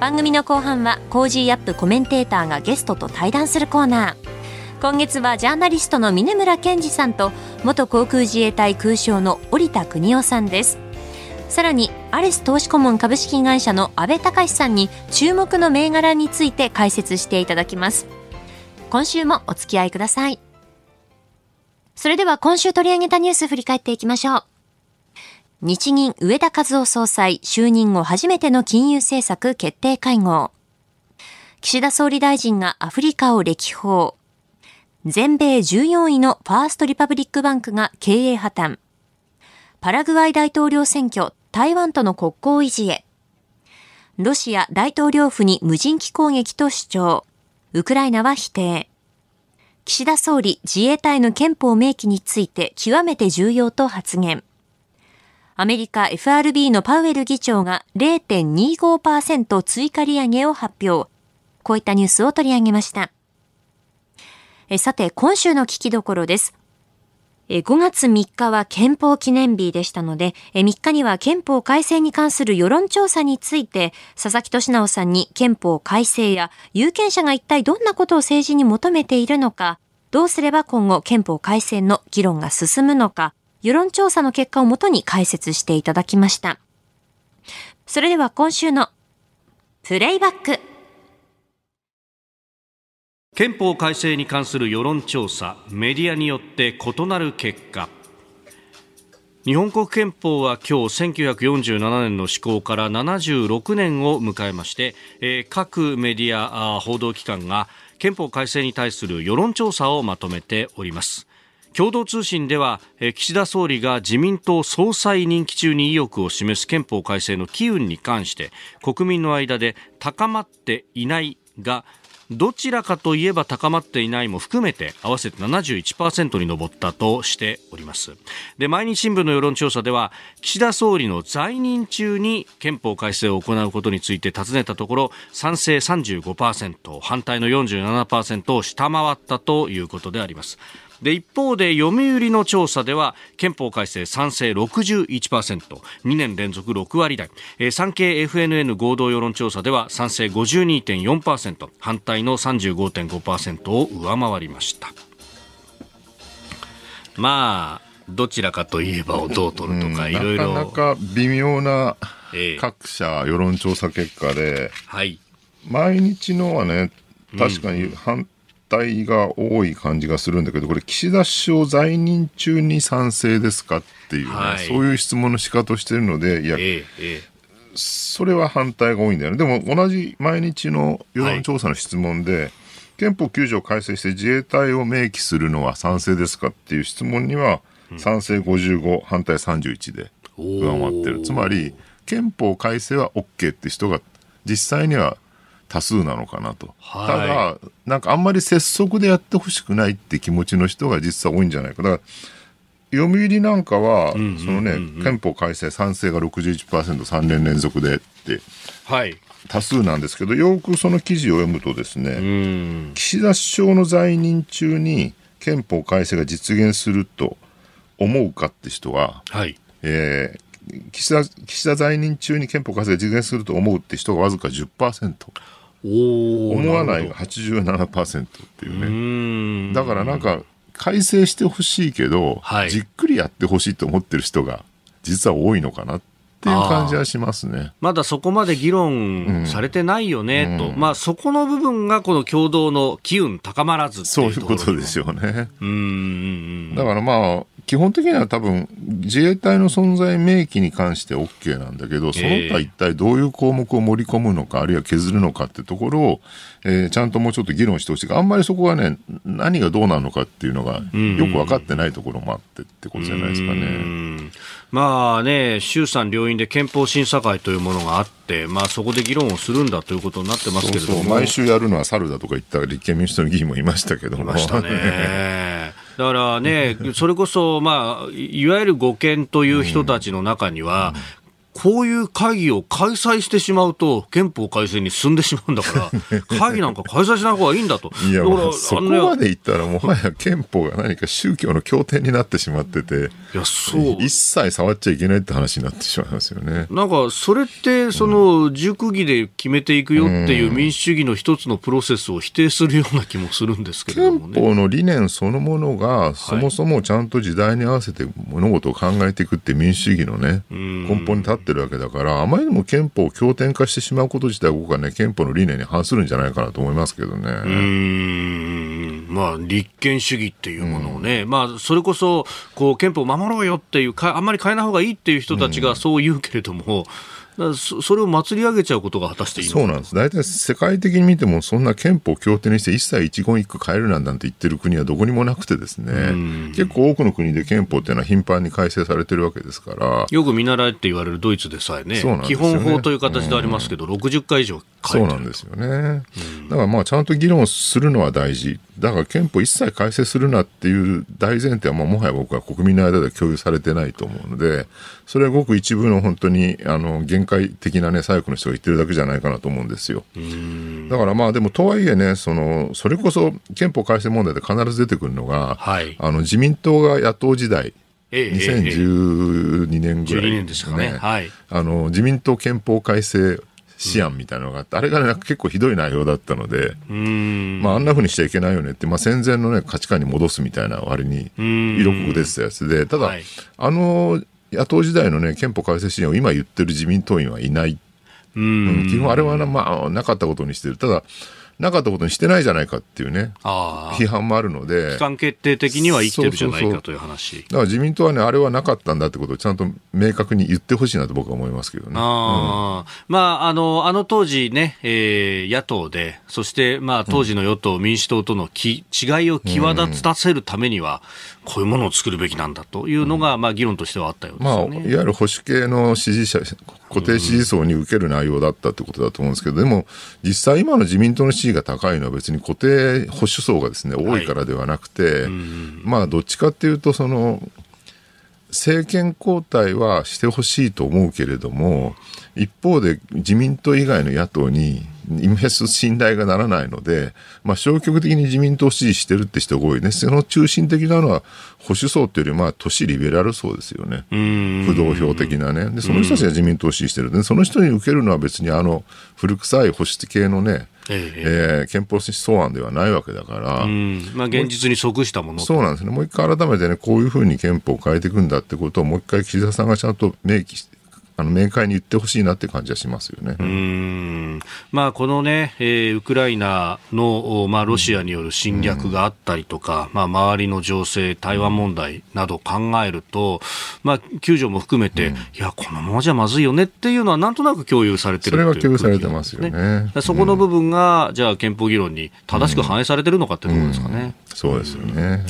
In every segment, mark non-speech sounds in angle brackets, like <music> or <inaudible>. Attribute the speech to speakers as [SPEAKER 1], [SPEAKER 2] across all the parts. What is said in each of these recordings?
[SPEAKER 1] 番組の後半は Cozy up コメンテーターがゲストと対談するコーナー。今月はジャーナリストの峯村健司さんと元航空自衛隊空将の織田邦男さんです。さらにアレス投資顧問株式会社の阿部隆さんに注目の銘柄について解説していただきます。今週もお付き合いください。それでは今週取り上げたニュース振り返っていきましょう。日銀上田和夫総裁就任後初めての金融政策決定会合。岸田総理大臣がアフリカを歴訪。全米14位のファーストリパブリックバンクが経営破綻。パラグアイ大統領選挙、台湾との国交維持へ。ロシア大統領府に無人機攻撃と主張。ウクライナは否定。岸田総理自衛隊の憲法明記について極めて重要と発言。アメリカ FRB のパウエル議長が0.25%追加利上げを発表。こういったニュースを取り上げました。えさて、今週の聞きどころです。5月3日は憲法記念日でしたので、3日には憲法改正に関する世論調査について、佐々木俊直さんに憲法改正や有権者が一体どんなことを政治に求めているのか、どうすれば今後憲法改正の議論が進むのか、世論調査の結果をもとに解説していただきました。それでは今週のプレイバック。
[SPEAKER 2] 憲法改正に関する世論調査、メディアによって異なる結果。日本国憲法は今日1947年の施行から76年を迎えまして、えー、各メディア報道機関が憲法改正に対する世論調査をまとめております共同通信では岸田総理が自民党総裁任期中に意欲を示す憲法改正の機運に関して国民の間で高まっていないがどちらかといえば高まっていないも含めて合わせて71%に上ったとしております。で毎日新聞の世論調査では岸田総理の在任中に憲法改正を行うことについて尋ねたところ賛成35%反対の47%を下回ったということであります。で一方で読売の調査では憲法改正賛成 61%2 年連続6割台、えー、産経 FNN 合同世論調査では賛成52.4%反対の35.5%を上回りました。まあどちらかといえばをどう取るとか、いろいろ。
[SPEAKER 3] なかなか微妙な各社世論調査結果で、
[SPEAKER 2] はい、
[SPEAKER 3] 毎日のはね、確かに反対が多い感じがするんだけど、これ、岸田首相在任中に賛成ですかっていうね、はい、そういう質問の仕方をしてるので、いや、ええ、それは反対が多いんだよね。でも、同じ毎日の世論調査の質問で、はい、憲法9条改正して自衛隊を明記するのは賛成ですかっていう質問には、賛成55、反対31で上回ってる。つまり、憲法改正は OK って人が実際には多数なのかなと、はい、ただ、なんかあんまり拙速でやってほしくないって気持ちの人が実際多いんじゃないか。だから読売なんかは、そのね、憲法改正賛成が61%、3年連続でって、
[SPEAKER 2] はい、
[SPEAKER 3] 多数なんですけど、よくその記事を読むとですね、岸田首相の在任中に憲法改正が実現すると思うかって人は、
[SPEAKER 2] はい、
[SPEAKER 3] えー、岸田岸田在任中に憲法改正が実現すると思うって人がわずか10%。思わないが87%っていうね。だからなんか改正してほしいけど、はい、じっくりやってほしいと思ってる人が実は多いのかなっていう感じはしますね。
[SPEAKER 2] まだそこまで議論されてないよね、と、うん、まあ、そこの部分がこの共同の機運高まらず
[SPEAKER 3] そういうことですよね。
[SPEAKER 2] うん。
[SPEAKER 3] だからまあ、基本的には多分自衛隊の存在明記に関して OK なんだけど、その他一体どういう項目を盛り込むのか、あるいは削るのかってところを、えー、ちゃんともうちょっと議論してほしいあんまりそこがね、何がどうなのかっていうのがよく分かってないところもあってってことじゃないですかね。
[SPEAKER 2] まあね、衆参両院で憲法審査会というものがあって、まあそこで議論をするんだということになってますけれども。
[SPEAKER 3] 毎週やるのは猿だとか言った立憲民主党の議員もいましたけども。い
[SPEAKER 2] ましたね。<laughs> だからね、<laughs> それこそ、まあ、いわゆる護憲という人たちの中には、こういう会議を開催してしまうと、憲法改正に進んでしまうんだから、<laughs> 会議なんか開催しない方がいいんだと。
[SPEAKER 3] いや、まあ、そこまでいったら、もはや憲法が何か宗教の経典になってしまってて、いや、そう。一切触っちゃいけないって話になってしまいますよね。
[SPEAKER 2] なんか、それって、その、熟議で決めていくよっていう民主主義の一つのプロセスを否定するような気もするんですけれども、
[SPEAKER 3] ね、憲法の理念そのものが、そもそもちゃんと時代に合わせて物事を考えていくって民主主義のね、根本に立ってるわけだから、あまりにも憲法を経典化してしまうこと自体、僕はね、憲法の理念に反するんじゃないかなと思いますけどね。う
[SPEAKER 2] ん、まあ、立憲主義っていうものをね、うん、まあ、それこそ、こう、憲法を守ろうよっていうか、あんまり変えない方がいいっていう人たちがそう言うけれども、うんそそれを祭り上げちゃうことが果たしていい
[SPEAKER 3] そうなんです。大体世界的に見ても、そんな憲法協定にして一切一言一句変えるなんて言ってる国はどこにもなくてですね、結構多くの国で憲法っていうのは頻繁に改正されてるわけですから。
[SPEAKER 2] よく見習えって言われるドイツでさえね、ね。基本法という形でありますけど、うん、60回以上
[SPEAKER 3] そうなんですよね。だからまあちゃんと議論するのは大事。だから憲法一切改正するなっていう大前提はもはや僕は国民の間で共有されてないと思うので、それはごく一部の本当にあの限界的なね、左翼の人が言ってるだけじゃないかなと思うんですよ。だからまあでもとはいえね、その、それこそ憲法改正問題で必ず出てくるのが、はい、あの自民党が野党時代、ええ、2012年ぐらい
[SPEAKER 2] ですかね。はい、
[SPEAKER 3] あの自民党憲法改正思案みたいなのがあって、あれがね、結構ひどい内容だったので、まあ、あんなふうにしちゃいけないよねって、まあ、戦前のね、価値観に戻すみたいな割に、色濃く出てたやつで、ただ、はい、あの、野党時代のね、憲法改正支援を今言ってる自民党員はいない。うん、基本あれはな、まあ、なかったことにしてる。ただ、なかったことにしてないじゃないかっていうね、批判もあるので、
[SPEAKER 2] 機関決定的には生きてるじゃないかという話。
[SPEAKER 3] だから自民党はね、あれはなかったんだってことをちゃんと明確に言ってほしいなと僕は思いますけどね。
[SPEAKER 2] あ,、うん、まあ、あのあの当時ね、えー、野党で、そして、まあ、当時の与党、民主党とのき違いを際立たせるためには、こういうものを作るべきなんだというのが、まあ、議論としてはあったようですね、まあ、いわ
[SPEAKER 3] ゆる保守系の支持者、固定支持層に受ける内容だったってことだと思うんですけど、でも、実際今の自民党の支持が高いのは別に固定保守層がですね、多いからではなくて、はい、まあ、どっちかっていうと、その、政権交代はしてほしいと思うけれども、一方で自民党以外の野党にイす信頼がならないので、まあ、消極的に自民党を支持してるって人が多いね。その中心的なのは保守層っていうより、まあ、都市リベラル層ですよね。不動票的なね。で、その人たちが自民党を支持してる。で、その人に受けるのは別にあの、古臭い保守系のね、ええー、憲法草案ではないわけだから、
[SPEAKER 2] まあ、現実に即したもの
[SPEAKER 3] そうなんですね、もう一回改めてね、こういうふうに憲法を変えていくんだってことを、もう一回岸田さんがちゃんと明記してあの明快に言ってほしいなって感じはしますよね。
[SPEAKER 2] うんまあ、このね、えー、ウクライナの、まあ、ロシアによる侵略があったりとか、まあ、周りの情勢、台湾問題など考えると、まあ、救助も含めて、うん、いや、このままじゃまずいよねっていうのは、なんとなく共有されてる、
[SPEAKER 3] ね、それは共有されてますよね。
[SPEAKER 2] そこの部分が、じゃあ、憲法議論に正しく反映されてるのかっていうところですかね。うんうん、
[SPEAKER 3] そうですよね。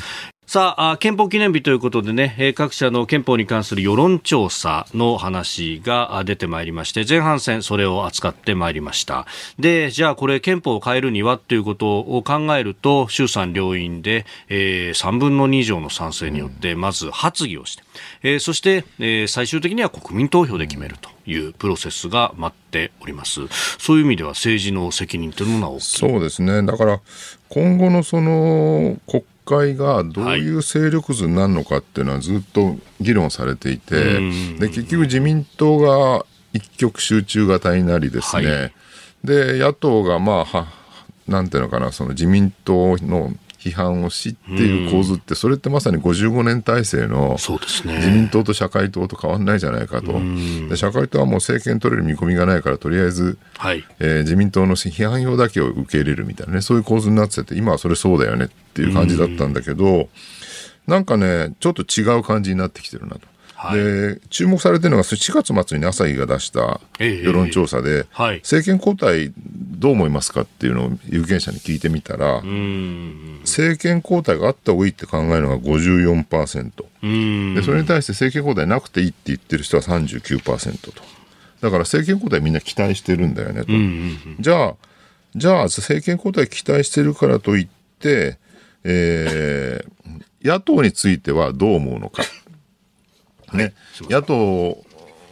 [SPEAKER 2] さあ、憲法記念日ということでね、各社の憲法に関する世論調査の話が出てまいりまして、前半戦それを扱ってまいりました。で、じゃあこれ憲法を変えるにはということを考えると、衆参両院で、えー、3分の2以上の賛成によって、まず発議をして、えー、そして、えー、最終的には国民投票で決めるというプロセスが待っております。そういう意味では政治の責任というのは大きい。
[SPEAKER 3] そうですね。だから、今後のその国会がどういう勢力図になるのかっていうのはずっと議論されていて、はい、で結局自民党が一極集中型になりですね、はい、で野党がまあなんていうのかなその自民党の批判をしっていう構図って、それってまさに55年体制の自民党と社会党と変わらないじゃないかと、で社会党はもう政権取れる見込みがないから、とりあえず、はい、えー、自民党の批判票だけを受け入れるみたいなね、そういう構図になってて、今はそれそうだよねっていう感じだったんだけど、なんかね、ちょっと違う感じになってきてるなと。はい、で注目されてるのが4月末に朝日が出した世論調査で、えーはい、政権交代どう思いますかっていうのを有権者に聞いてみたら政権交代があった方がいいって考えるのが54%でそれに対して政権交代なくていいって言ってる人は39%と。だから政権交代みんな期待してるんだよねと。じゃあじゃあ政権交代期待してるからといって、えー、野党についてはどう思うのかね、野党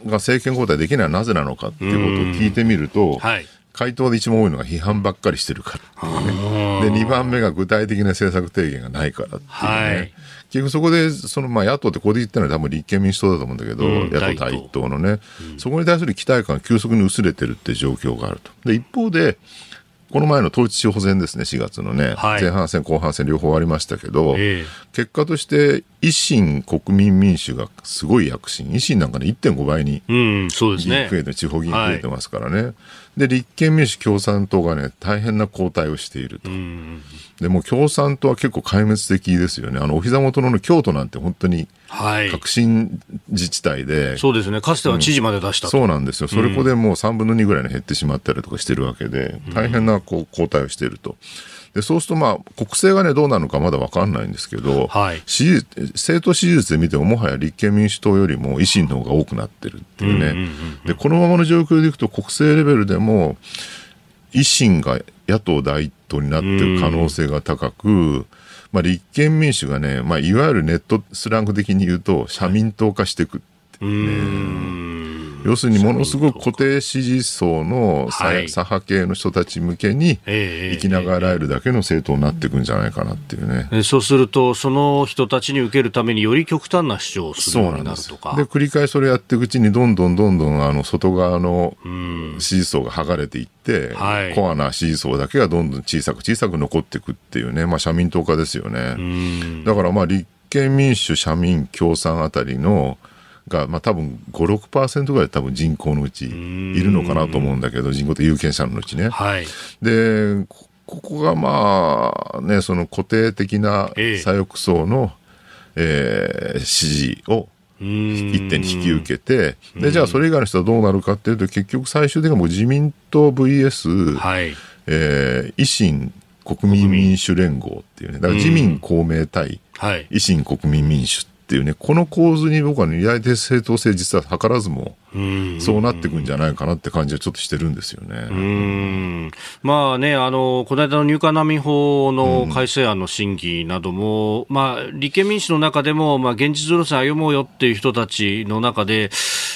[SPEAKER 3] が政権交代できないのはなぜなのかっていうことを聞いてみると、はい、回答で一番多いのが批判ばっかりしてるから。っていうね。で、2番目が具体的な政策提言がないからっていうね。はい、結局そこで、そのまあ野党ってここで言ったのは多分立憲民主党だと思うんだけど、うん、野党第一党のね、うん、そこに対する期待感が急速に薄れてるって状況があると。で、一方で、この前の統一地方選ですね、4月のね、はい、前半戦、後半戦両方ありましたけど、えー、結果として維新、国民民主がすごい躍進、維新なんかね、1.5倍に
[SPEAKER 2] そうですね、
[SPEAKER 3] 増えて、地方議員増えてますからね、はい、で、立憲民主、共産党がね、大変な後退をしていると。でも共産党は結構壊滅的ですよね。あの、お膝元の京都なんて本当に、革新自治体で、
[SPEAKER 2] はい、そうですね。かつては知事まで出した、
[SPEAKER 3] うん、そうなんですよ。それこでもう3分の2ぐらいに減ってしまったりとかしてるわけで、大変なこう後退をしていると。でそうすると、まあ、国政がね、どうなるのかまだ分かんないんですけど、はい、支持政党支持率で見ても、もはや立憲民主党よりも維新の方が多くなってるっていうね、でこのままの状況でいくと、国政レベルでも、維新が野党第一党になってる可能性が高く、まあ、立憲民主がね、まあ、いわゆるネットスラング的に言うと、社民党化していくってね。要するにものすごく固定支持層の左,、派系の人たち向けに生きながらえるだけの政党になっていくんじゃないかなっていうね。
[SPEAKER 2] そうすると、その人たちに受けるためにより極端な主張をするようになるとか。
[SPEAKER 3] で繰り返しそれやっていくうちに、どんどんどんどんあの外側の支持層が剥がれていって、はい、コアな支持層だけがどんどん小さく小さく残っていくっていうね、まあ、社民党化ですよね。だからまあ立憲民主、社民、共産あたりのが、まあ、多分5、6%ぐらい多分人口のうちいるのかなと思うんだけど、人口と有権者のうちね。はい、で、ここがまあね、その固定的な左翼層の、えー、支持を一手に引き受けて、で、じゃあそれ以外の人はどうなるかっていうと、結局最終的にもう自民党 VS、はい、えー、維新国民民主連合っていうね、だから自民公明対維新国民民主っていうね、この構図に僕はね、意外と正当性実は図らずも、そうなっていくんじゃないかなって感じはちょっとしてるんですよね。
[SPEAKER 2] うんまあね、あの、この間の入管難民法の改正案の審議なども、うん、まあ、立憲民主の中でも、まあ、現実路線歩もうよっていう人たちの中で、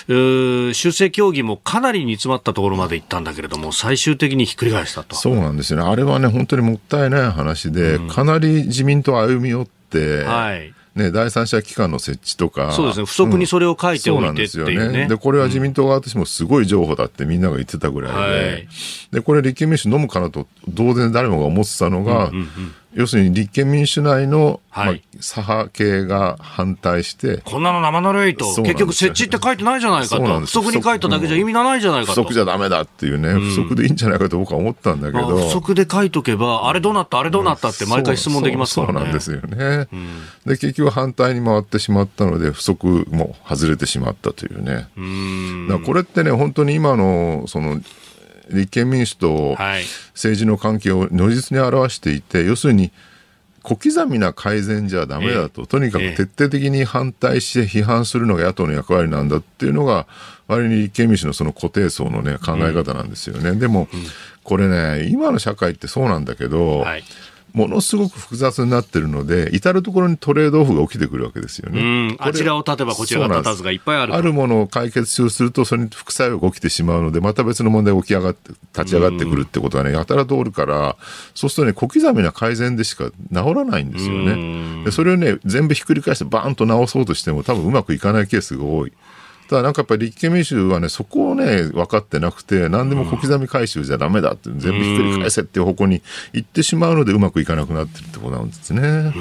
[SPEAKER 2] 修正協議もかなり煮詰まったところまで行ったんだけれども、最終的にひっくり返したと。
[SPEAKER 3] そうなんですよね。あれはね、本当にもったいない話で、うん、かなり自民党歩み寄って、はいね、第三者機関の設置とか。
[SPEAKER 2] そうですね。不足にそれを書いておいてうそうなんですよね。
[SPEAKER 3] で、これは自民党側としてもすごい情報だってみんなが言ってたぐらいで、はい、で、これ立憲民主飲むかなと、同然誰もが思ってたのが、うんうんうん要するに立憲民主内の、はい、まあ、左派系が反対して。
[SPEAKER 2] こんなの生ぬるいと。結局設置って書いてないじゃないかと。不足に書いただけじゃ意味がないじゃないか
[SPEAKER 3] と。不足じゃダメだっていうね、うん、不足でいいんじゃないかと僕は思ったんだけど。
[SPEAKER 2] 不足で書いとけば、あれどうなったあれどうなったって毎回質問できますからね。
[SPEAKER 3] そうなんですよね、うん、で、結局反対に回ってしまったので、不足も外れてしまったというね。うこれってね、本当に今の、その、立憲民主と政治の関係を如実に表していて、要するに小刻みな改善じゃだめだと、とにかく徹底的に反対して批判するのが野党の役割なんだっていうのが、割に立憲民主のその固定層の、ね、考え方なんですよね。でも、これね、今の社会ってそうなんだけど、はいものすごく複雑になってるので、至る所にトレードオフが起きてくるわけですよね。
[SPEAKER 2] あちらを立てばこちらが立たずがいっぱいある。
[SPEAKER 3] あるものを解決しようとすると、それに副作用が起きてしまうので、また別の問題が起き上がって、立ち上がってくるってことはね、やたら通るから、そうするとね、小刻みな改善でしか治らないんですよね。でそれをね、全部ひっくり返してバーンと直そうとしても、多分うまくいかないケースが多い。ただなんかやっぱり立憲民主はね、そこをね、分かってなくて、何でも小刻み回収じゃだめだって、全部ひっくり返せっていう方向に行ってしまうので、うまくいかなくなってるってことなんですね。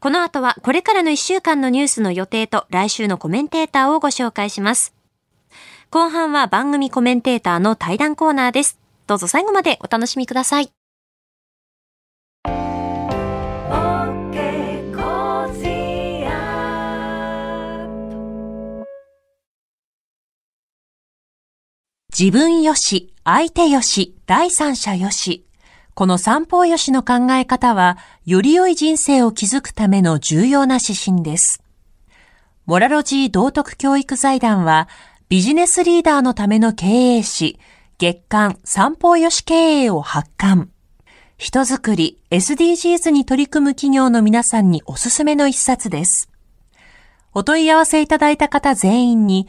[SPEAKER 1] この後はこれからの1週間のニュースの予定と来週のコメンテーターをご紹介します。後半は番組コメンテーターの対談コーナーです。どうぞ最後までお楽しみください。自分よし、相手よし、第三者よし。この三方よしの考え方は、より良い人生を築くための重要な指針です。モラロジー道徳教育財団は、ビジネスリーダーのための経営誌、月刊三方よし経営を発刊。人づくり、SDGs に取り組む企業の皆さんにおすすめの一冊です。お問い合わせいただいた方全員に、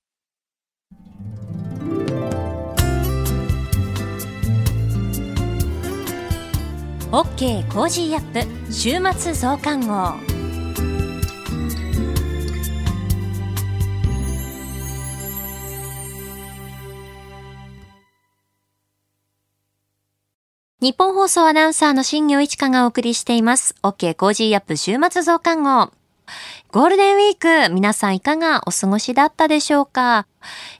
[SPEAKER 1] OK Cozy up 週末増刊号ニッポン放送アナウンサーの新行市佳がお送りしています。OK Cozy up 週末増刊号。ゴールデンウィーク、皆さんいかがお過ごしだったでしょうか、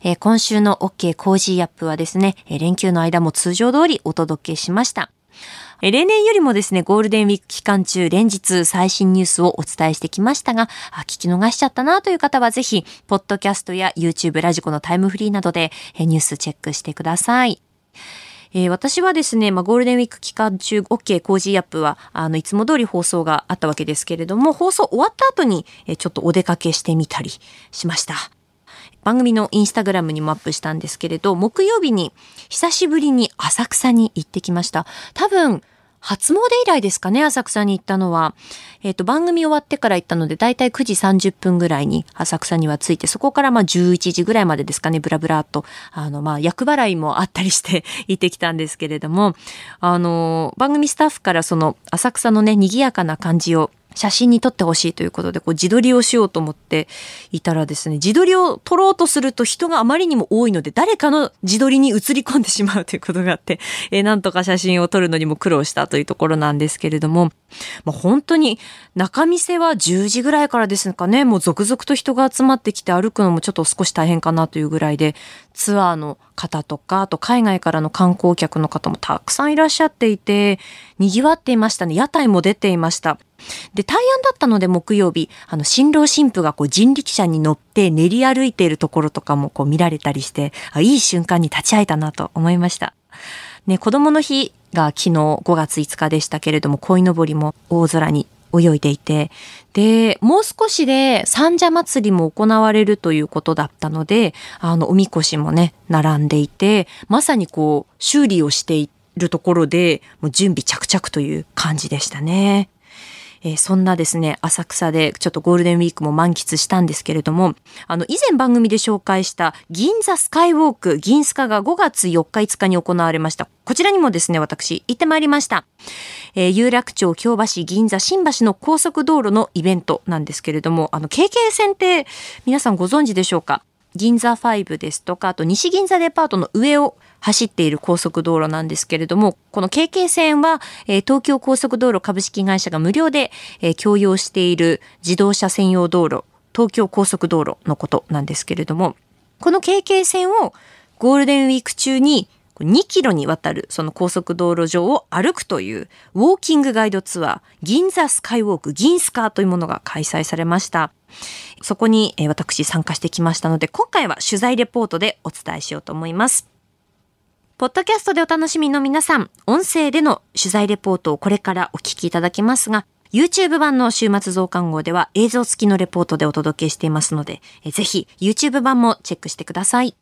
[SPEAKER 1] えー、今週の OK Cozy up はですね、連休の間も通常通りお届けしました。例年よりもですね、ゴールデンウィーク期間中、連日最新ニュースをお伝えしてきましたが、聞き逃しちゃったなという方はぜひ、ポッドキャストや YouTube ラジコのタイムフリーなどでニュースチェックしてください。えー、私はですね、まあ、ゴールデンウィーク期間中、OK Cozy up は、あの、いつも通り放送があったわけですけれども、放送終わった後に、え、ちょっとお出かけしてみたりしました。番組のインスタグラムにもアップしたんですけれど、木曜日に久しぶりに浅草に行ってきました。多分、初詣以来ですかね、浅草に行ったのは。えっ、ー、と、番組終わってから行ったので、だいたい9時30分ぐらいに浅草には着いて、そこからまあ11時ぐらいまでですかね、ブラブラっと、あの、まあ、役払いもあったりして <laughs> 行ってきたんですけれども、あの、番組スタッフからその浅草のね、賑やかな感じを写真に撮ってほしいということで、こう自撮りをしようと思っていたらですね、自撮りを撮ろうとすると人があまりにも多いので、誰かの自撮りに映り込んでしまうということがあって、<laughs> えー、なんとか写真を撮るのにも苦労したというところなんですけれども、まあ、本当に中店は10時ぐらいからですかね、もう続々と人が集まってきて歩くのもちょっと少し大変かなというぐらいで、ツアーの方とか、あと海外からの観光客の方もたくさんいらっしゃっていて、賑わっていましたね。屋台も出ていました。で、大安だったので木曜日、あの、新郎新婦がこう人力車に乗って練り歩いているところとかもこう見られたりして、あいい瞬間に立ち会えたなと思いました。ね、子供の日が昨日5月5日でしたけれども、鯉のぼりも大空に泳いでいて、で、もう少しで三社祭りも行われるということだったので、あの、おみこしもね、並んでいて、まさにこう、修理をしているところで、もう準備着々という感じでしたね。えー、そんなですね、浅草でちょっとゴールデンウィークも満喫したんですけれども、あの、以前番組で紹介した銀座スカイウォーク、銀スカが5月4日5日に行われました。こちらにもですね、私行ってまいりました。えー、有楽町、京橋、銀座、新橋の高速道路のイベントなんですけれども、あの、KK 線って皆さんご存知でしょうか？銀座5ですとか、あと西銀座デパートの上を走っている高速道路なんですけれども、この KK 線は、えー、東京高速道路株式会社が無料で、えー、供用している自動車専用道路、東京高速道路のことなんですけれども、この KK 線をゴールデンウィーク中に2キロにわたるその高速道路上を歩くというウォーキングガイドツアー銀座スカイウォーク銀スカーというものが開催されました。そこに私参加してきましたので今回は取材レポートでお伝えしようと思います。ポッドキャストでお楽しみの皆さん、音声での取材レポートをこれからお聞きいただけますが、YouTube 版の週末増刊号では映像付きのレポートでお届けしていますので、ぜひ YouTube 版もチェックしてください。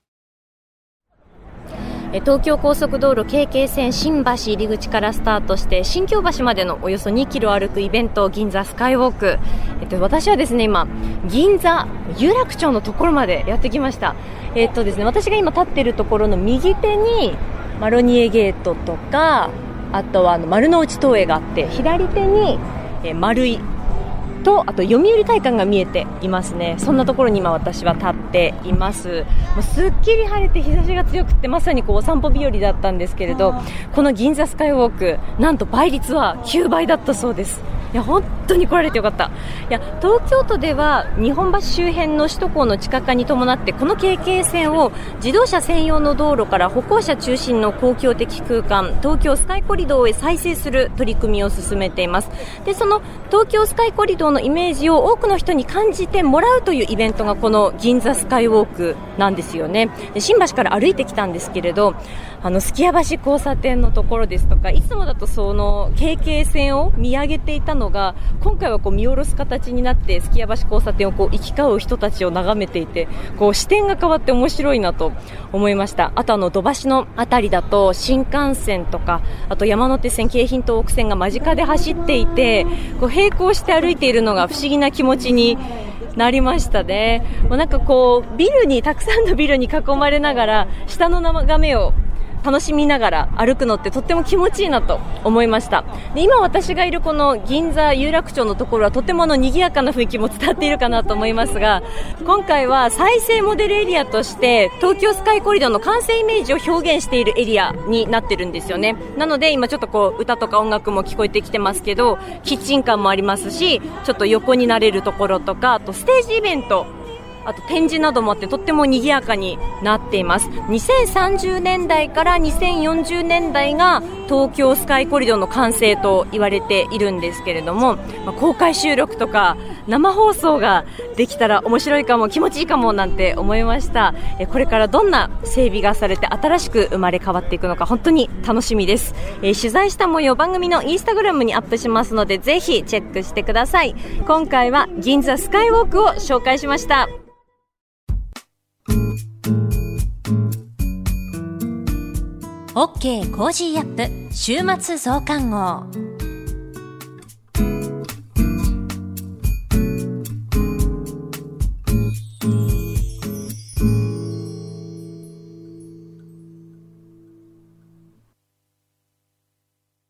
[SPEAKER 1] 東京高速道路 KK 線新橋入り口からスタートして新京橋までのおよそ2キロ歩くイベント銀座スカイウォーク、えっと、私はですね今銀座有楽町のところまでやってきました。えっとですね私が今立っているところの右手にマロニエゲートとかあとはあの丸の内東映があって左手に、え丸い
[SPEAKER 4] とあと読売会館が見えていますね。そんなところに今私は立っています。もうすっきり晴れて日差しが強くてまさにこうお散歩日和だったんですけれどこの銀座スカイウォークなんと倍率は9倍だったそうです。いや本当に来られてよかった。いや東京都では日本橋周辺の首都高の地下化に伴ってこの経験線を自動車専用の道路から歩行者中心の公共的空間東京スカイコリドーへ再生する取り組みを進めています。でその東京スカイコリドーのイメージを多くの人に感じてもらうというイベントがこの銀座スカイウォークなんですよねで新橋から歩いてきたんですけれどあの、すきや橋交差点のところですとか、いつもだとその、経験線を見上げていたのが、今回はこう見下ろす形になって、すきや橋交差点をこう行き交う人たちを眺めていて、こう視点が変わって面白いなと思いました。あとあの、土橋のあたりだと、新幹線とか、あと山手線、京浜東北線が間近で走っていて、こう並行して歩いているのが不思議な気持ちになりましたね。もうなんかこう、ビルに、たくさんのビルに囲まれながら、下の眺めを楽しみながら歩くのってとっても気持ちいいなと思いました。で今私がいるこの銀座有楽町のところはとてもの賑やかな雰囲気も伝わっているかなと思いますが今回は再生モデルエリアとして東京スカイコリドーの完成イメージを表現しているエリアになってるんですよね。なので今ちょっとこう歌とか音楽も聞こえてきてますけどキッチンカーもありますしちょっと横になれるところとかあとステージイベントあと展示などもあってとっても賑やかになっています。2030年代から2040年代が東京スカイコリドの完成と言われているんですけれども、まあ、公開収録とか生放送ができたら面白いかも気持ちいいかもなんて思いました。えこれからどんな整備がされて新しく生まれ変わっていくのか本当に楽しみです。え取材した模様番組のインスタグラムにアップしますのでぜひチェックしてください。今回は銀座スカイウォークを紹介しました。
[SPEAKER 1] OK Cozy up 週末増刊号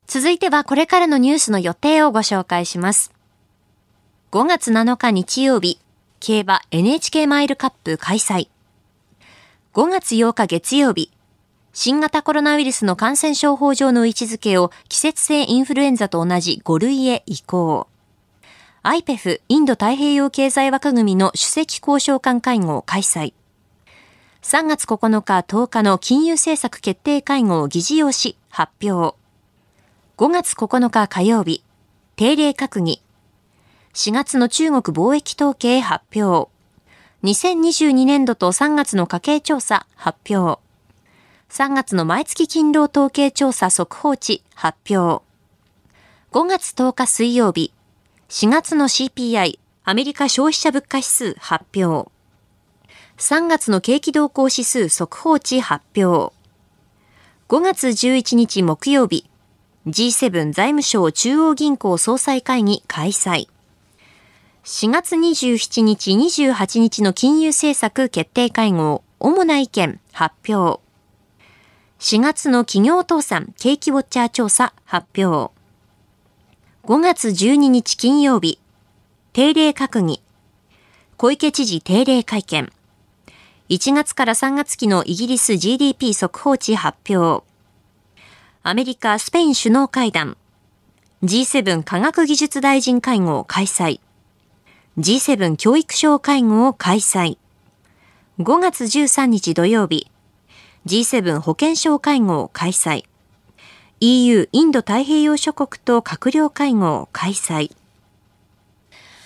[SPEAKER 1] 続いてはこれからのニュースの予定をご紹介します。5月7日日曜日、競馬 NHK マイルカップ開催。5月8日月曜日、新型コロナウイルスの感染症法上の位置づけを季節性インフルエンザと同じ5類へ移行。IPEF インド太平洋経済枠組みの首席交渉官会合開催。3月9日10日の金融政策決定会合議事要旨発表。5月9日火曜日、定例閣議。4月の中国貿易統計発表。2022年度と3月の家計調査発表。3月の毎月勤労統計調査速報値発表。5月10日水曜日、4月の CPI、アメリカ消費者物価指数発表。3月の景気動向指数速報値発表。5月11日木曜日、G7 財務省中央銀行総裁会議開催。4月27日28日の金融政策決定会合、主な意見発表。4月の企業倒産景気ウォッチャー調査発表。5月12日金曜日、定例閣議。小池知事定例会見。1月から3月期のイギリス GDP 速報値発表。アメリカ、スペイン首脳会談。G7 科学技術大臣会合開催。G7 教育省会合開催。5月13日土曜日、G7 保健省会合開催。EU インド太平洋諸国と閣僚会合開催。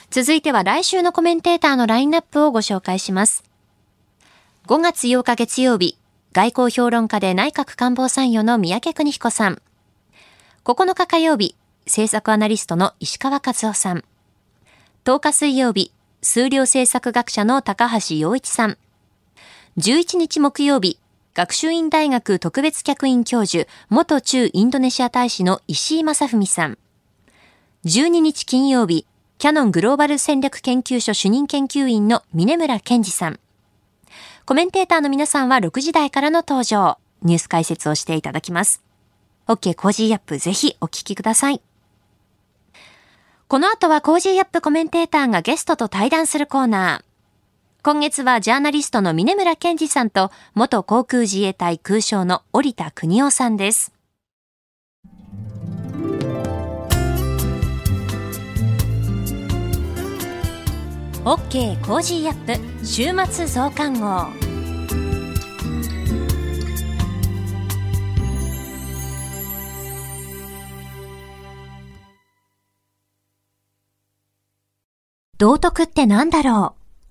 [SPEAKER 1] 続いては来週のコメンテーターのラインナップをご紹介します。5月8日月曜日、外交評論家で内閣官房参与の三宅邦彦さん。9日火曜日、政策アナリストの石川和夫さん。10日水曜日、数量政策学者の高橋洋一さん。11日木曜日、学習院大学特別客員教授、元中インドネシア大使の石井正文さん。12日金曜日、キャノングローバル戦略研究所主任研究員の峯村健司さん。コメンテーターの皆さんは6時台からの登場、ニュース解説をしていただきます。OK コージーアップぜひお聞きください。この後は Cozy up コメンテーターがゲストと対談するコーナー。今月はジャーナリストの峯村健司さんと元航空自衛隊空将の織田邦男さんです。OK コージーアップ週末増刊号道徳って何だろう？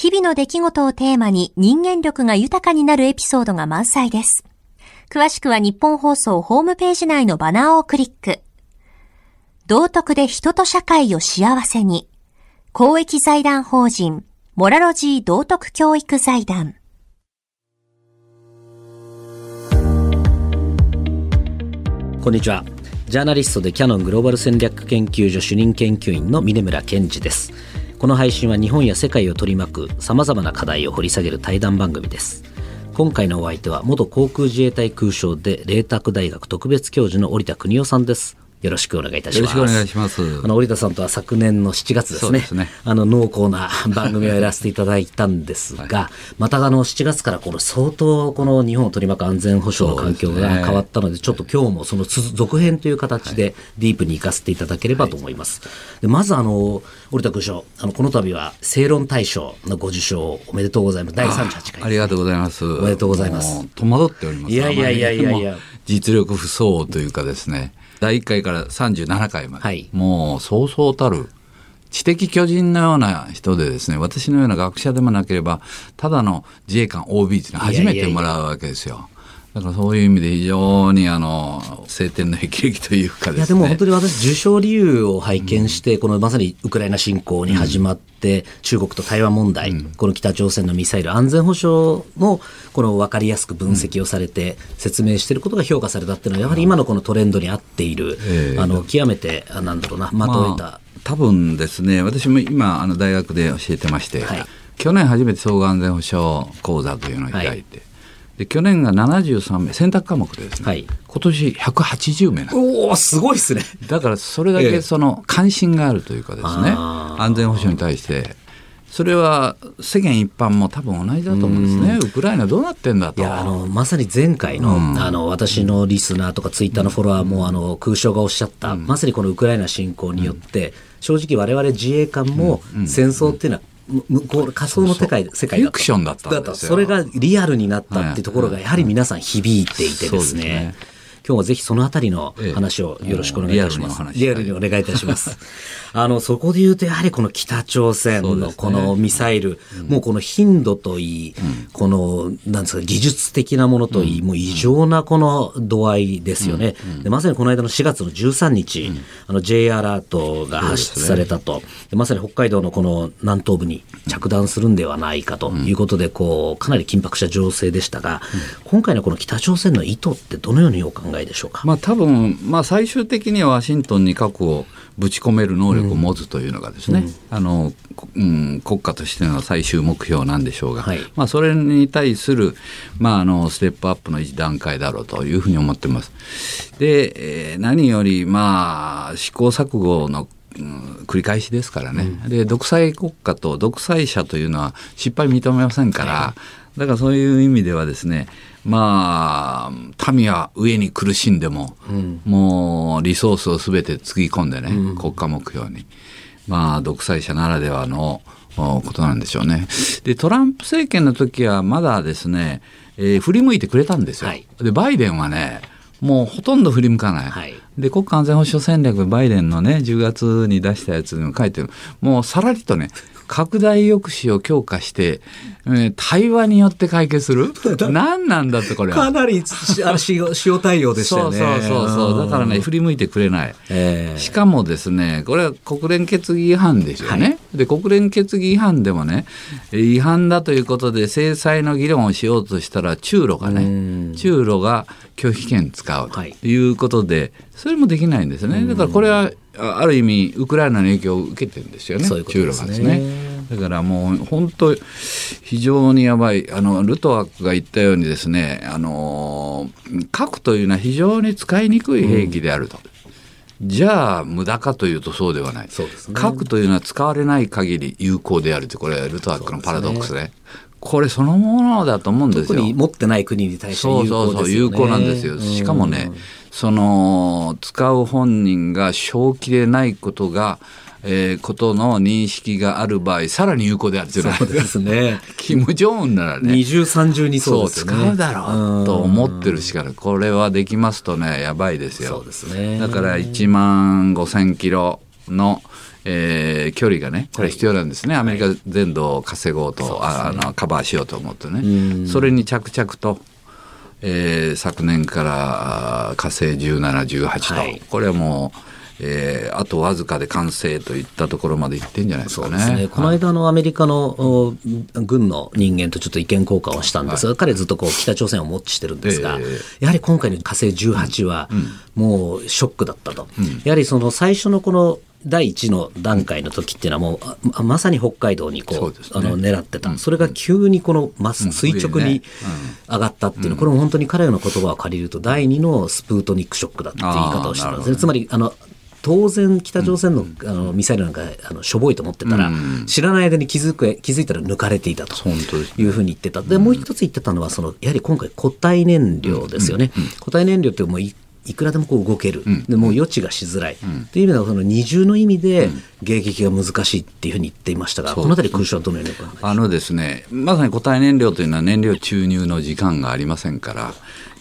[SPEAKER 1] 日々の出来事をテーマに人間力が豊かになるエピソードが満載です。詳しくは日本放送ホームページ内のバナーをクリック。道徳で人と社会を幸せに。公益財団法人、モラロジー道徳教育財団。
[SPEAKER 5] こんにちはジャーナリストでキャノングローバル戦略研究所主任研究員の峰村健二ですこの配信は日本や世界を取り巻く様々な課題を掘り下げる対談番組です。今回のお相手は元航空自衛隊空将で麗澤大学特別教授の織田邦夫さんです。よろしくお願いいたします。
[SPEAKER 6] よろしくお願いします。
[SPEAKER 5] あの、織田さんとは昨年の7月ですね。すねあの、濃厚な番組をやらせていただいたんですが、はい、またあの、7月からこの相当この日本を取り巻く安全保障の環境が変わったので、でね、ちょっと今日もその続編という形でディープに行かせていただければと思います。はい、でまずあの、織田君賞、あの、この度は正論大賞のご受賞おめでとうございます。第38回。
[SPEAKER 6] ありがとうございます。お
[SPEAKER 5] めでとうございます。
[SPEAKER 6] 戸惑っております。
[SPEAKER 5] いやいやいやいやいや。
[SPEAKER 6] 実力不相応というかですね。第1回から37回まで、はい、もうそうそうたる知的巨人のような人でですね私のような学者でもなければただの自衛官 OB っていうのは初めてもらうわけですよ。いやいやいやだからそういう意味で非常にあの晴天の霹靂というか、ね、いや
[SPEAKER 5] でも本当に私受賞理由を拝見して、うん、このまさにウクライナ侵攻に始まって、うん、中国と台湾問題、うん、この北朝鮮のミサイル安全保障のこの分かりやすく分析をされて説明していることが評価されたっていうのはやはり今のこのトレンドに合っている、え。ー、あの極めてなんだろうな的を得た、まあ、
[SPEAKER 6] 多分ですね私も今あの大学で教えてまして、はい、去年初めて総合安全保障講座というのを開いて、はいで去年が73名選択科目でですね、はい、今年180名
[SPEAKER 5] おおすごいですね。
[SPEAKER 6] だからそれだけその関心があるというかですね、え安全保障に対して。それは世間一般も多分同じだと思うんですね、ウクライナどうなってんだと。いや
[SPEAKER 5] あのまさに前回のうん、あの私のリスナーとかツイッターのフォロワーも、あの空将がおっしゃった、うん、まさにこのウクライナ侵攻によって、正直、われわれ自衛官も戦争っていうのは向こう仮想の世界世界
[SPEAKER 6] だフィクションだったんです
[SPEAKER 5] よ。それがリアルになったってところがやはり皆さん響いていてですね、今日はぜひそのあたりの話をよろしくお願いいたします。リアルにお願いいたします。<laughs> あの、そこで言うと、やはりこの北朝鮮のこのミサイル、ね、もうこの頻度といい、うん、この、なんですか、技術的なものといい、うん、もう異常なこの度合いですよね。うん、でまさにこの間の4月の13日、あの J アラートが発出されたと、ね、まさに北海道のこの南東部に着弾するんではないかということで、こう、かなり緊迫した情勢でしたが、今回のこの北朝鮮の意図ってどのようにお考えでしょうか。
[SPEAKER 6] まあ多分、まあ最終的にはワシントンに核をぶち込める能力を持つというのがですね、うん、あのうん、国家としての最終目標なんでしょうが、はい、まあ、それに対する、まあ、あのステップアップの一段階だろうというふうに思ってます。で、えー、何より、まあ、試行錯誤のうん、繰り返しですからね、うん、で独裁国家と独裁者というのは失敗認めませんから、はい、だからそういう意味ではですねまあ民は上に苦しんでも、うん、もうリソースをすべてつぎ込んでね、うん、国家目標にまあ独裁者ならではのことなんでしょうね。でトランプ政権の時はまだですね、えー、振り向いてくれたんですよ。はい、でバイデンはねもうほとんど振り向かない、はい、で国家安全保障戦略バイデンのね10月に出したやつにも書いてる。もうさらりとね拡大抑止を強化して、えー、対話によって解決する？<laughs> 何なんだってこれ
[SPEAKER 5] かなりあ塩塩対応でしたよね。
[SPEAKER 6] そうそうそうだからね振り向いてくれない、えー、しかもですねこれは国連決議違反ですよね、はい、で国連決議違反でもね違反だということで制裁の議論をしようとしたら中ロがね中ロが拒否権使うとい。うことで、はい、それもできないんですよね。だからこれはある意味ウクライナの影響を受けてるんですよね、ううね。中ロがですね。だからもう本当非常にやばい。あのルトワックが言ったようにですねあの核というのは非常に使いにくい兵器であると。うん、じゃあ無駄かというとそうではない、ね、核というのは使われない限り有効であるってこれはルトワックのパラドックスね。これそのものだと思うんですよ。
[SPEAKER 5] 持ってない国に対して
[SPEAKER 6] 有効、ね、そうそうそう有効なんですよ。しかもね、その使う本人が正気でないことがえー、ことの認識がある場合さらに有効であるという
[SPEAKER 5] そうですね。
[SPEAKER 6] キム・ジョンウンならね。
[SPEAKER 5] 二重三重にそう
[SPEAKER 6] ですね。使うだろうと思ってるしからこれはできますとねやばいですよ。
[SPEAKER 5] そうですね。
[SPEAKER 6] だから1万5千キロのえー、距離がねこれ必要なんですね、はい、アメリカ全土を稼ごうと、はい、あのカバーしようと思ってね。それに着々とえー、昨年から火星1718と、はい、これはもう、えー、あとわずかで完成といったところまでいってんじゃないですかね。ね。
[SPEAKER 5] この間のアメリカの軍の人間とちょっと意見交換をしたんですが、はい、彼ずっとこう北朝鮮をウォッチしてるんですが、えー、やはり今回の火星18はもうショックだったと。うん、やはりその最初のこの第一の段階の時っていうのはもうまさに北海道にこう、ね、あの狙ってた、うん、それが急にこのま垂直に上がったっていうの、これも本当に彼らの言葉を借りると第二のスプートニックショックだっていう言い方をしてたんですねつまりあの当然北朝鮮の,、あのミサイルなんかあのしょぼいと思ってたら、知らない間に気づく気づいたら抜かれていたというふうに言ってた。でもう一つ言ってたのはそのやはり今回固体燃料ですよね、固体燃料ってもういくらでもこう動ける、でもう予知がしづらい、という意味ではその二重の意味で迎撃が難しいっていうふうに言っていましたが、この辺り空襲はどのように
[SPEAKER 6] あのですねまさに固体燃料というのは燃料注入の時間がありませんから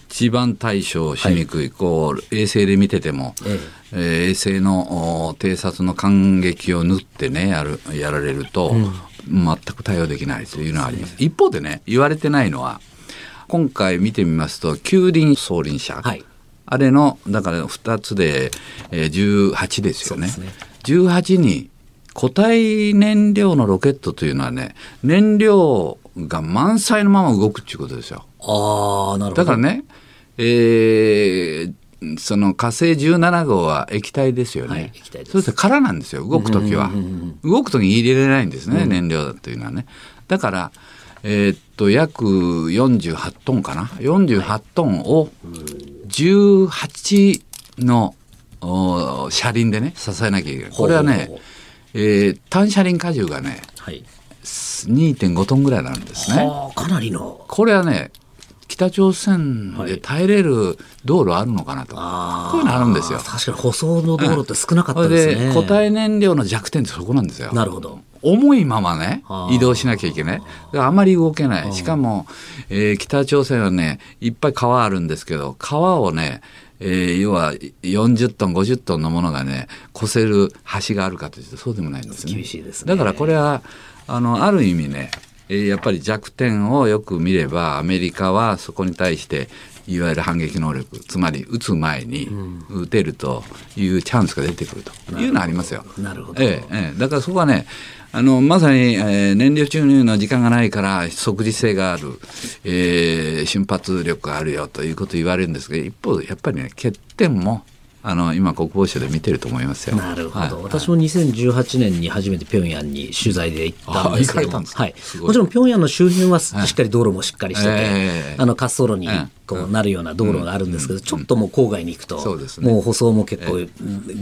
[SPEAKER 6] 一番対処しにくい、はい、こう衛星で見てても、ええ。えー、衛星の偵察の間撃を縫ってねやるやられると、うん、全く対応できないというのはあります。一方でね言われてないのは今回見てみますと九輪総輪車、はい、あれのだから2つで、えー、18ですよね。ね18に固体燃料のロケットというのはね燃料が満載のまま動くっていうことですよ。
[SPEAKER 5] あなるほど
[SPEAKER 6] だからねえー、その火星17号は液体ですよね。はい、液体そうすると空なんですよ、動くときは。動くときに入れれないんですね、うん、燃料だというのはね。だから、えー、っと、約48トンかな。48トンを18の車輪でね、支えなきゃいけない。これはね、えー、単車輪荷重がね、はい、2.5トンぐらいなんですね。
[SPEAKER 5] かなりの。
[SPEAKER 6] これはね、北朝鮮で耐えれる道路あるのかなと、はい、こういうのあるんですよ。
[SPEAKER 5] 確かに舗装の道路って少なかったですね。
[SPEAKER 6] で固体燃料の弱点ってそこなんですよ。
[SPEAKER 5] なるほど。
[SPEAKER 6] 重いままね移動しなきゃいけないあまり動けないしかも、えー、北朝鮮はねいっぱい川あるんですけど川をねえー、要は40トン50トンのものがね越せる橋があるかというとそうでもないんですね。
[SPEAKER 5] 厳しいです
[SPEAKER 6] ねだからこれはあのある意味ねえやっぱり弱点をよく見ればアメリカはそこに対していわゆる反撃能力つまり撃つ前に撃てるというチャンスが出てくるというのはありますよ。
[SPEAKER 5] なるほど、
[SPEAKER 6] ええだからそこはねあのまさに、えー、燃料注入の時間がないから即時性がある、えー、瞬発力があるよということを言われるんですが一方やっぱりね欠点もあの今国防省で見てると思いますよ。
[SPEAKER 5] なるほど。はい、私も2018年に初めて平壌に取材で行ったんですけども、はい。もちろん平壌の周辺はしっかり道路もしっかりしてて、えー、あの滑走路にこうなるような道路があるんですけど、うん、ちょっともう郊外に行くと、うんね、もう舗装も結構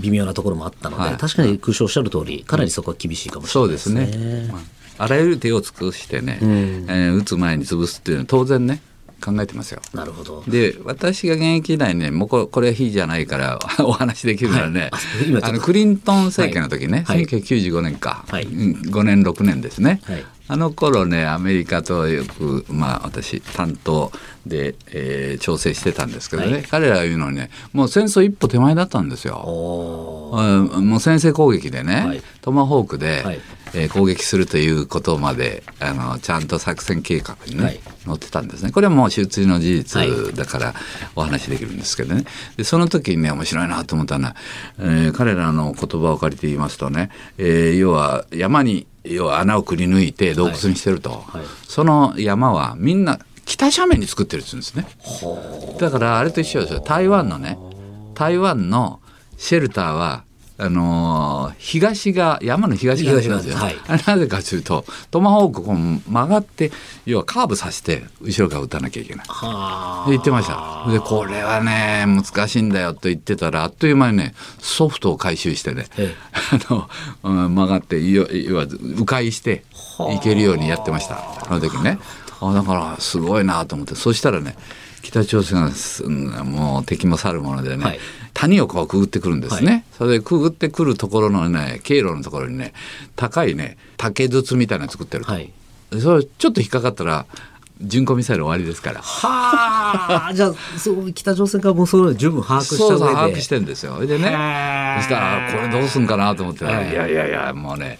[SPEAKER 5] 微妙なところもあったので、えー、確かに空将おっしゃる通り、かなりそこは厳しいかもしれないですね。そうですね。
[SPEAKER 6] あらゆる手を尽くしてね、うん、えー、撃つ前に潰すっていうのは当然ね考えてますよ。
[SPEAKER 5] なるほど。
[SPEAKER 6] で、私が現役時代ね、もうこれは非じゃないから <laughs> お話できるのはね、はい、あのクリントン政権の時ね、はい、1995年か、はい、5年6年ですね。はい。あの頃ねアメリカとよく、まあ、私担当で、えー、調整してたんですけどね、はい、彼らが言うのにねもう戦争一歩手前だったんですよ。もう先制攻撃でね、はい、トマホークで、はい、えー、攻撃するということまであのちゃんと作戦計画にね、はい、載ってたんですね。これはもう手術の事実だからお話できるんですけどね。でその時にね面白いなと思ったのは、えー、彼らの言葉を借りて言いますとね、えー、要は山に要は穴をくり抜いて洞窟にしてると、はい。はい、その山はみんな北斜面に作ってるって言うんですね。だからあれと一緒ですよ。台湾のね台湾のシェルターはあのー、東が山の東側なんですよ、はい、なぜかというとトマホークこう曲がって要はカーブさせて後ろから撃たなきゃいけない。で言ってました。でこれはね難しいんだよと言ってたらあっという間にねソフトを回収してね <laughs> あの、うん、曲がって要は迂回していけるようにやってました。その時ね。あだからすごいなと思って。そしたらね北朝鮮がもう敵も去るものでね、はい谷をこうくぐってくるんですね、はい、それでくぐってくるところのね経路のところにね高いね竹筒みたいなの作ってると、はい、それちょっと引っかかったら巡航ミサイル終わりですから。
[SPEAKER 5] はあ、<laughs> じゃあ、そう北朝鮮からもそれ十分把握した上で。そう
[SPEAKER 6] 把握してんですよ。でね、そしたらこれどうすんかなと思って、はい、いやいやいやもうね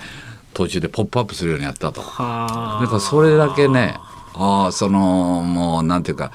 [SPEAKER 6] 途中でポップアップするようにやったと。だからそれだけね、ああそのもうなんていうか。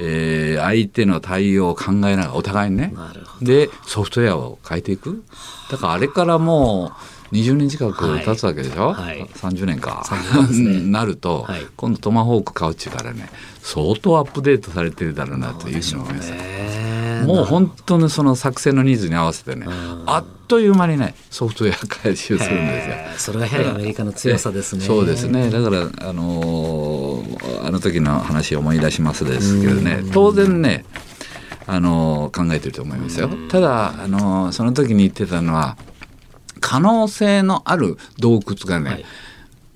[SPEAKER 6] えー、相手の対応を考えながらお互いにね。でソフトウェアを変えていく。だからあれからもう20年近く経つわけでしょ、はい。はい、30年か、ね、<laughs> なると、はい、今度トマホーク買うっちゅうからね相当アップデートされてるだろうなというふうに思います。もう本当にその作戦のニーズに合わせてね、あっという間にねソフトウェア回収するんですよ。
[SPEAKER 5] それがやはりアメリカの強さですね。
[SPEAKER 6] そうですね。だからあのー、あの時の話を思い出しますですけどね、当然ね。あのー、考えてると思いますよ。ただ、あのー、その時に言ってたのは可能性のある洞窟がね、はい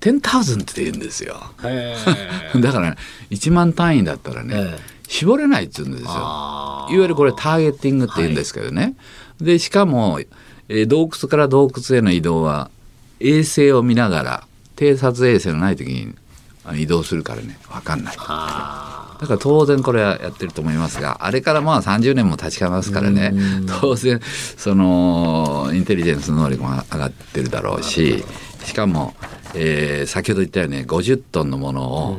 [SPEAKER 6] 10,000って言うんですよ。<laughs> だから、ね、1万単位だったらね、絞れないって言うんですよ。いわゆるこれターゲッティングって言うんですけどね。はい、でしかも、えー、洞窟から洞窟への移動は衛星を見ながら偵察衛星のない時に移動するからね。分かんない。だから当然これはやってると思いますがあれからまあ30年も経ちかますからね。当然そのインテリジェンス能力も上がってるだろうししかも、えー、先ほど言ったように50トンのものを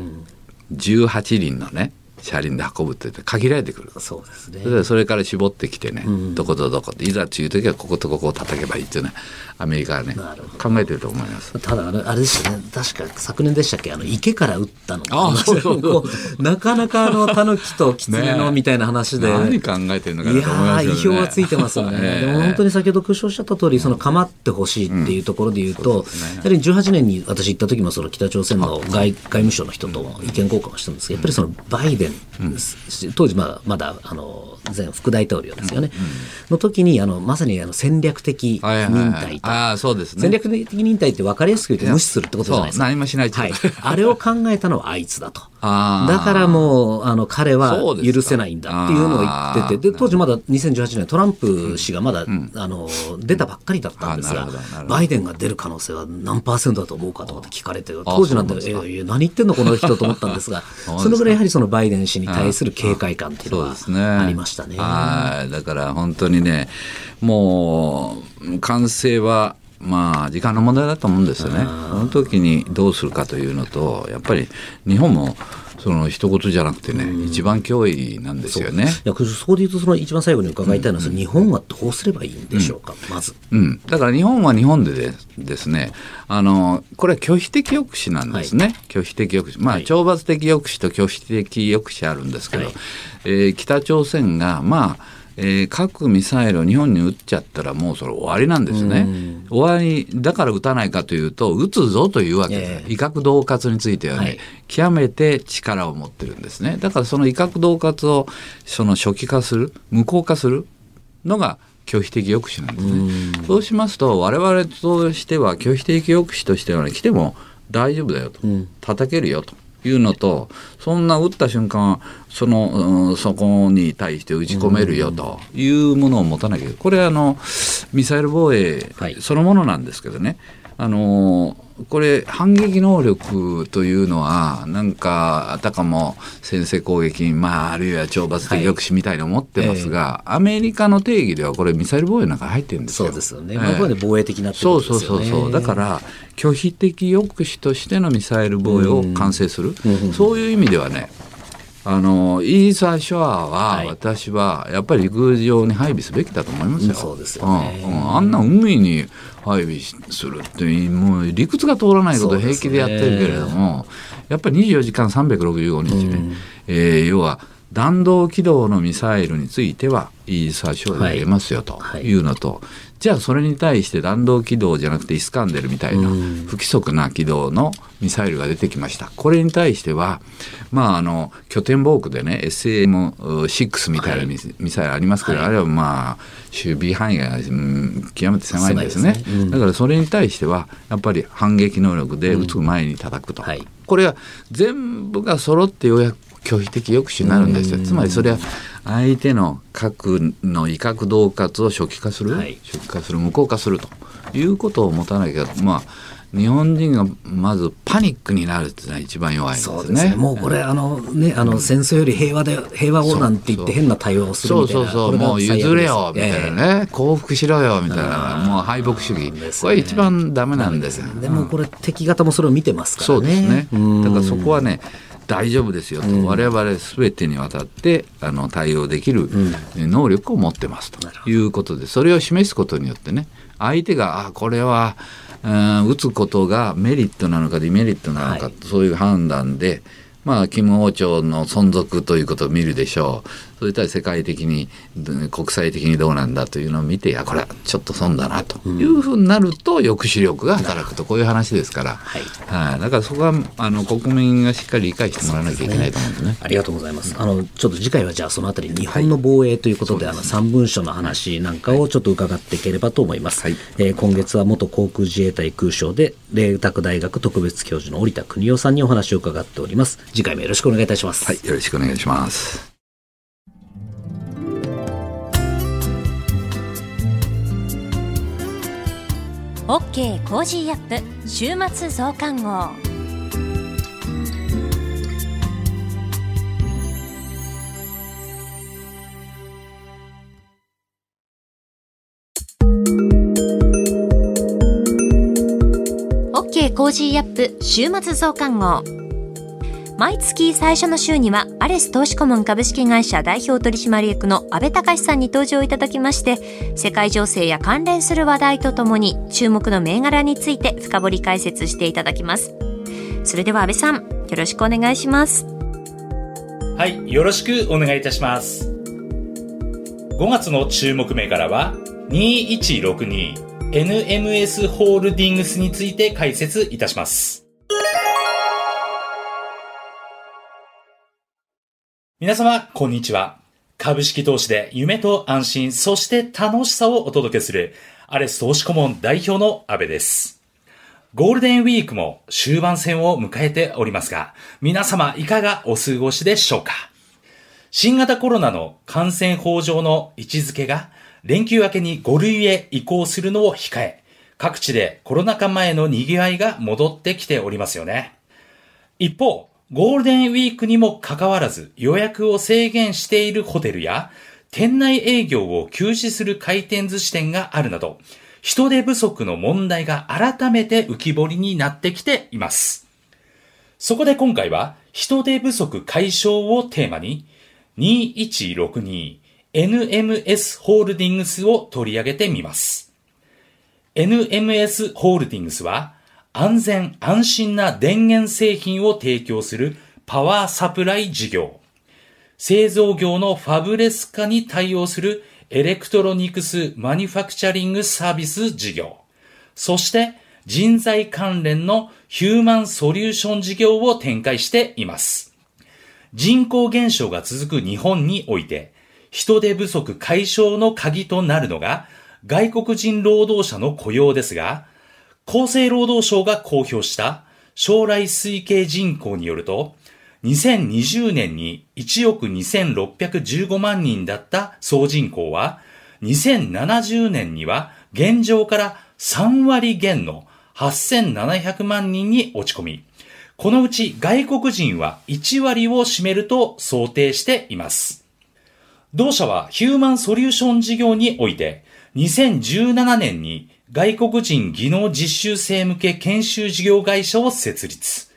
[SPEAKER 6] 18輪のね車輪で運ぶって限られてくる。
[SPEAKER 5] そうですね。
[SPEAKER 6] それから絞ってきてね、うん、どことどこいざという時はこことここを叩けばいいっていうねアメリカはね考えてると思います。
[SPEAKER 5] ただあれあれですよね。確か昨年でしたっけ？あの池から撃ったの。あそうそう。なかなかあのタヌキとキツネのみたいな話で、
[SPEAKER 6] ね、何考えてるのかなと思いますよ、
[SPEAKER 5] ね、意表はついてますよね、でも本当に先ほど苦笑しちゃった通りその構ってほしいっていうところで言うと、うんうね、やはり18年に私行った時もその北朝鮮の外外務省の人と意見交換をしたんですけどやっぱりそのバイデン、うん。当時まだまだあの前副大統領ですよね、うんうん、の時にあのまさにあの戦略的忍耐と、
[SPEAKER 6] あそうですね、
[SPEAKER 5] 戦略的忍耐って分かりやすく言って無視するってことじゃないですか。
[SPEAKER 6] 何もしない
[SPEAKER 5] はい、あれを考えたのはあいつだと。だからもうあの彼は許せないんだっていうのを言っててで当時まだ2018年トランプ氏がまだ、うん、あの出たばっかりだったんですがバイデンが出る可能性は何パーセントだと思うかとかって聞かれて当時なんてえー、何言ってんのこの人と思ったんですが <laughs> そのぐらいやはりそのバイデン氏に対する警戒感っていうのはありましたね。
[SPEAKER 6] はいだから本当にねもう完成はまあ時間の問題だと思うんですよね。その時にどうするかというのとやっぱり日本もその一言じゃなくてね、一番脅威なんですよね。
[SPEAKER 5] いやそこで言うとその一番最後に伺いたいのは、うん、日本はどうすればいいんでしょうか、うん、まず、
[SPEAKER 6] うん。だから日本は日本ででですねあのこれは拒否的抑止なんですね、はい、拒否的抑止。まあ、懲罰的抑止と拒否的抑止あるんですけど、はい、えー、北朝鮮がまあえー、核ミサイルを日本に撃っちゃったらもうそれ終わりなんですね。終わりだから撃たないかというと撃つぞというわけです、え。ー、威嚇恫喝についてはね、はい、極めて力を持ってるんですね。だからその威嚇恫喝をその初期化する無効化するのが拒否的抑止なんですね。そうしますと我々としては拒否的抑止としては、ね、来ても大丈夫だよと、うん、叩けるよというのとそんな撃った瞬間その、うん、そこに対して撃ち込めるよというものを持たなきゃこれはあのミサイル防衛そのものなんですけどね、あのこれ反撃能力というのはなんかあたかも先制攻撃、まあ、あるいは懲罰的抑止みたいに思ってますが、はいえー、アメリカの定義ではこれミサイル防衛なんか入ってるんです
[SPEAKER 5] よ。そうですよね。えー、こで防衛的なってことですよね。そうそうそうそう。
[SPEAKER 6] だから拒否的抑止としてのミサイル防衛を完成する、うん、そういう意味ではねあのイーサー・ショアは、私はやっぱり陸上に配備すべきだと思いますよ。
[SPEAKER 5] そうですよね、
[SPEAKER 6] うん、あんな海に配備するってもう理屈が通らないことを平気でやってるけれども、ね、やっぱり24時間365日ね、うん、えー、要は弾道軌道のミサイルについてはイーサー・ショアで出ますよというのと、はい。はいじゃあそれに対して弾道軌道じゃなくてイスカンデルみたいな不規則な軌道のミサイルが出てきました。これに対しては、まあ、あの拠点防空でね SM6 みたいなミ,、サイルありますけど、はい、あれはまあ守備範囲が、うん、極めて狭いんですね、ね。うん、だからそれに対してはやっぱり反撃能力で撃つ前に叩くと、うんはい、これは全部が揃ってようやく拒否的抑止になるんですよ。つまりそれは相手の核の威嚇恫喝を初期化する、はい、初期化する無効化するということを持たなきゃまあ日本人がまずパニックになるっていうのは一番弱いね。そうですね。
[SPEAKER 5] もうこれあのねあの戦争より平和で平和をなんて言って変な対応をするみたいな。
[SPEAKER 6] そうそうそう。もう譲れよみたいなね、降伏しろよみたいな。もう敗北主義、ね、これ一番ダメなんですよ。
[SPEAKER 5] でもこれ敵方もそれを見てますからね。
[SPEAKER 6] そうですね。だからそこはね。大丈夫ですよと、うん、我々すべてにわたってあの対応できる能力を持ってますということで、それを示すことによってね相手があこれは、うん、打つことがメリットなのかデメリットなのか、はい、そういう判断でまあ、金王朝の存続ということを見るでしょう。それとは世界的に、国際的にどうなんだというのを見て、いや、これはちょっと損だなというふうになると、抑止力が働くと、こういう話ですから、はい、はだからそこはあの国民がしっかり理解してもらわなきゃいけないと思うんですね。
[SPEAKER 5] ありがとうございます。あの、ちょっと次回はじゃあそのあたり、日本の防衛ということで、はい、あの、三文書の話なんかをちょっと伺っていければと思います。はい、えー、今月は元航空自衛隊空将で、麗澤大学特別教授の織田邦夫さんにお話を伺っております。次回もよろしくお願いいたします。
[SPEAKER 6] はい、よろしくお願いします。
[SPEAKER 1] OK Cozy up 週末増刊号。 OK Cozy up 週末増刊号。毎月最初の週にはアレス投資顧問株式会社代表取締役の阿部隆さんに登場いただきまして世界情勢や関連する話題とともに注目の銘柄について深掘り解説していただきます。それでは安倍さんよろしくお願いします。
[SPEAKER 7] はいよろしくお願いいたします。5月の注目銘柄は 2162NMS ホールディングスについて解説いたします。皆様、こんにちは。株式投資で夢と安心、そして楽しさをお届けする、アレス投資顧問代表の安部です。ゴールデンウィークも終盤戦を迎えておりますが、皆様いかがお過ごしでしょうか？新型コロナの感染法上の位置づけが連休明けに5類へ移行するのを控え、各地でコロナ禍前の賑わいが戻ってきておりますよね。一方、ゴールデンウィークにもかかわらず予約を制限しているホテルや店内営業を休止する回転寿司店があるなど、人手不足の問題が改めて浮き彫りになってきています。そこで今回は人手不足解消をテーマに 2162NMS ホールディングスを取り上げてみます。NMS ホールディングスは安全安心な電源製品を提供するパワーサプライ事業。製造業のファブレス化に対応するエレクトロニクスマニファクチャリングサービス事業。そして人材関連のヒューマンソリューション事業を展開しています。人口減少が続く日本において、人手不足解消の鍵となるのが外国人労働者の雇用ですが、厚生労働省が公表した将来推計人口によると、2020年に1億2615万人だった総人口は、2070年には現状から3割減の8700万人に落ち込み、このうち外国人は1割を占めると想定しています。同社はヒューマンソリューション事業において、2017年に外国人技能実習生向け研修事業会社を設立。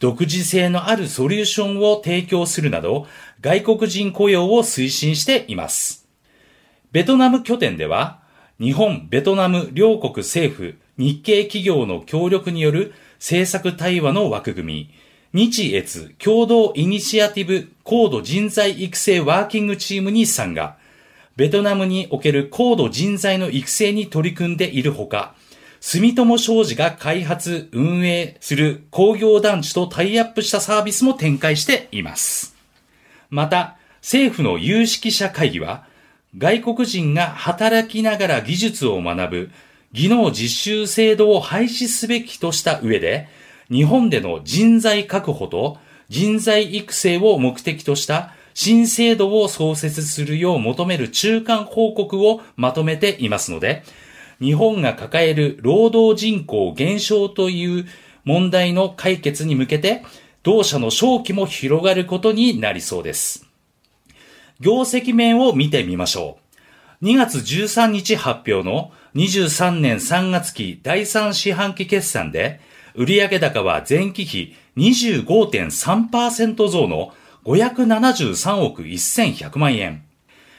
[SPEAKER 7] 独自性のあるソリューションを提供するなど、外国人雇用を推進しています。ベトナム拠点では、日本、ベトナム両国政府、日系企業の協力による政策対話の枠組み、日越共同イニシアティブ高度人材育成ワーキングチームに参加。ベトナムにおける高度人材の育成に取り組んでいるほか、住友商事が開発、運営する工業団地とタイアップしたサービスも展開しています。また、政府の有識者会議は、外国人が働きながら技術を学ぶ技能実習制度を廃止すべきとした上で、日本での人材確保と人材育成を目的とした新制度を創設するよう求める中間報告をまとめていますので、日本が抱える労働人口減少という問題の解決に向けて、同社の正気も広がることになりそうです。業績面を見てみましょう。2月13日発表の23年3月期第3四半期決算で、売上高は前期比25.3%増の573億1100万円。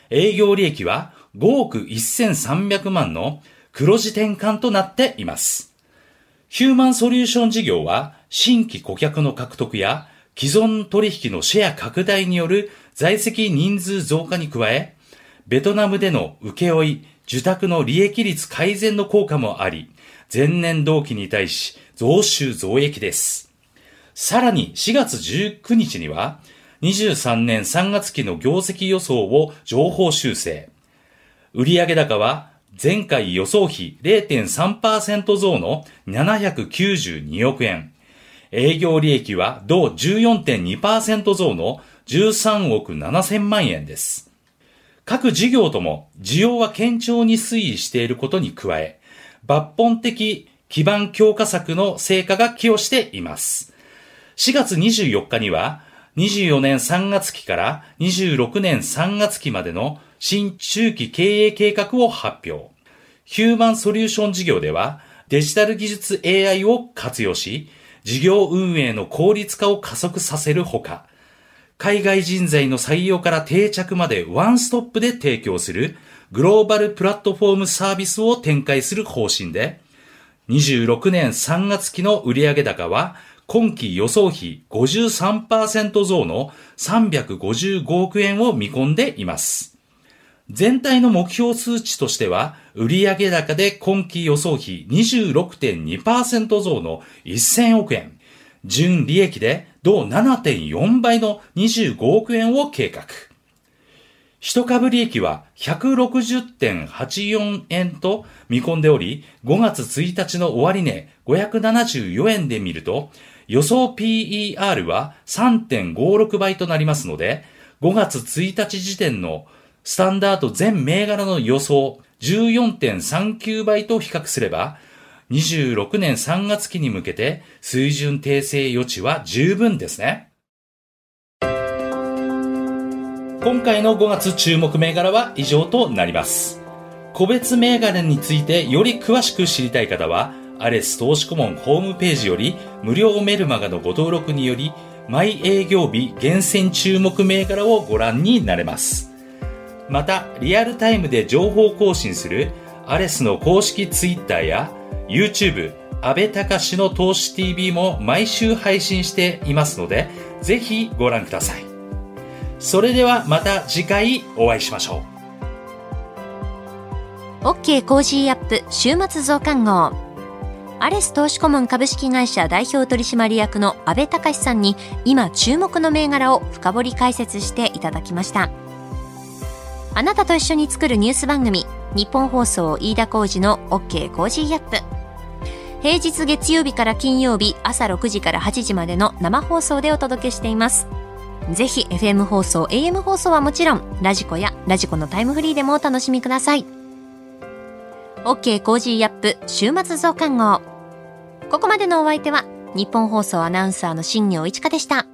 [SPEAKER 7] 営業利益は5億1300万の黒字転換となっています。ヒューマンソリューション事業は新規顧客の獲得や既存取引のシェア拡大による在籍人数増加に加え、ベトナムでの請負い、受託の利益率改善の効果もあり、前年同期に対し増収増益です。さらに4月19日には、23年3月期の業績予想を情報修正。売上高は前回予想比0.3%増の792億円。営業利益は同14.2%増の13億7000万円です。各事業とも需要は堅調に推移していることに加え、抜本的基盤強化策の成果が寄与しています。4月24日には、24年3月期から26年3月期までの新中期経営計画を発表。ヒューマンソリューション事業では、デジタル技術 AI を活用し、事業運営の効率化を加速させるほか、海外人材の採用から定着までワンストップで提供するグローバルプラットフォームサービスを展開する方針で、26年3月期の売上高は今期予想比53%増の355億円を見込んでいます。全体の目標数値としては、売上高で今期予想比26.2%増の1000億円、純利益で同7.4倍の25億円を計画。一株利益は160.84円と見込んでおり、5月1日の終値574円で見ると、予想 PER は3.56倍となりますので、5月1日時点のスタンダード全銘柄の予想14.39倍と比較すれば、26年3月期に向けて水準訂正余地は十分ですね。今回の5月注目銘柄は以上となります。個別銘柄についてより詳しく知りたい方は、アレス投資顧問ホームページより無料メルマガのご登録により、毎営業日厳選注目銘柄をご覧になれます。また、リアルタイムで情報更新するアレスの公式ツイッターや YouTube、阿部隆の投資 TV も毎週配信していますので、ぜひご覧ください。それではまた次回お会いしましょ
[SPEAKER 1] う。OK Cozy up 週末増刊号。アレス投資顧問株式会社代表取締役の阿部隆さんに今注目の銘柄を深掘り解説していただきました。あなたと一緒に作るニュース番組ニッポン放送飯田浩司の OK! Cozy up!。平日月曜日から金曜日朝6時から8時までの生放送でお届けしています。ぜひ FM 放送 AM 放送はもちろんラジコやラジコのタイムフリーでもお楽しみください。OK コージーアップ週末増刊号。ここまでのお相手は、日本放送アナウンサーの新庄一花でした。